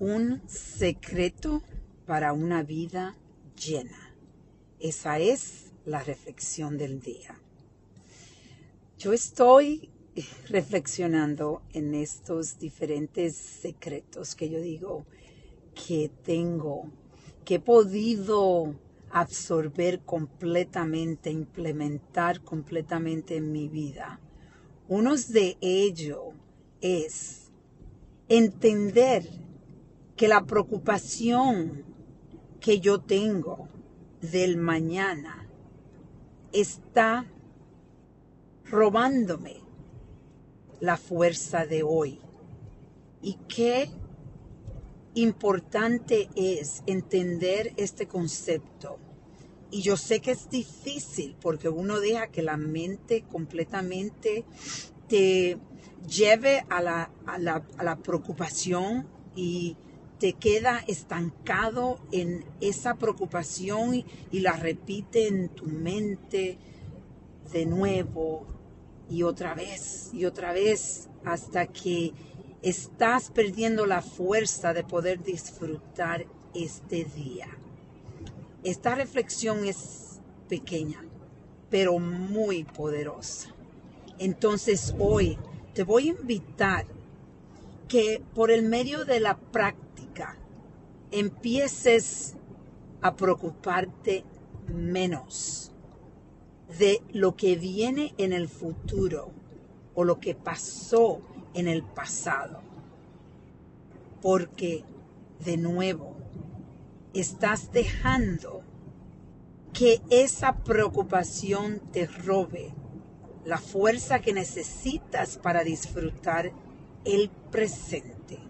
Un secreto para una vida llena. Esa es la reflexión del día. Yo estoy reflexionando en estos diferentes secretos que yo digo que tengo, que he podido absorber completamente, implementar completamente en mi vida. Uno de ellos es entender que la preocupación que yo tengo del mañana está robándome la fuerza de hoy. Y qué importante es entender este concepto. Y yo sé que es difícil porque uno deja que la mente completamente te lleve a la, a la, a la preocupación y te queda estancado en esa preocupación y, la repite en tu mente de nuevo y otra vez y otra vez hasta que estás perdiendo la fuerza de poder disfrutar este día. Esta reflexión es pequeña, pero muy poderosa. Entonces hoy te voy a invitar que por el medio de la práctica empieces a preocuparte menos de lo que viene en el futuro o lo que pasó en el pasado. Porque, de nuevo, estás dejando que esa preocupación te robe la fuerza que necesitas para disfrutar el presente.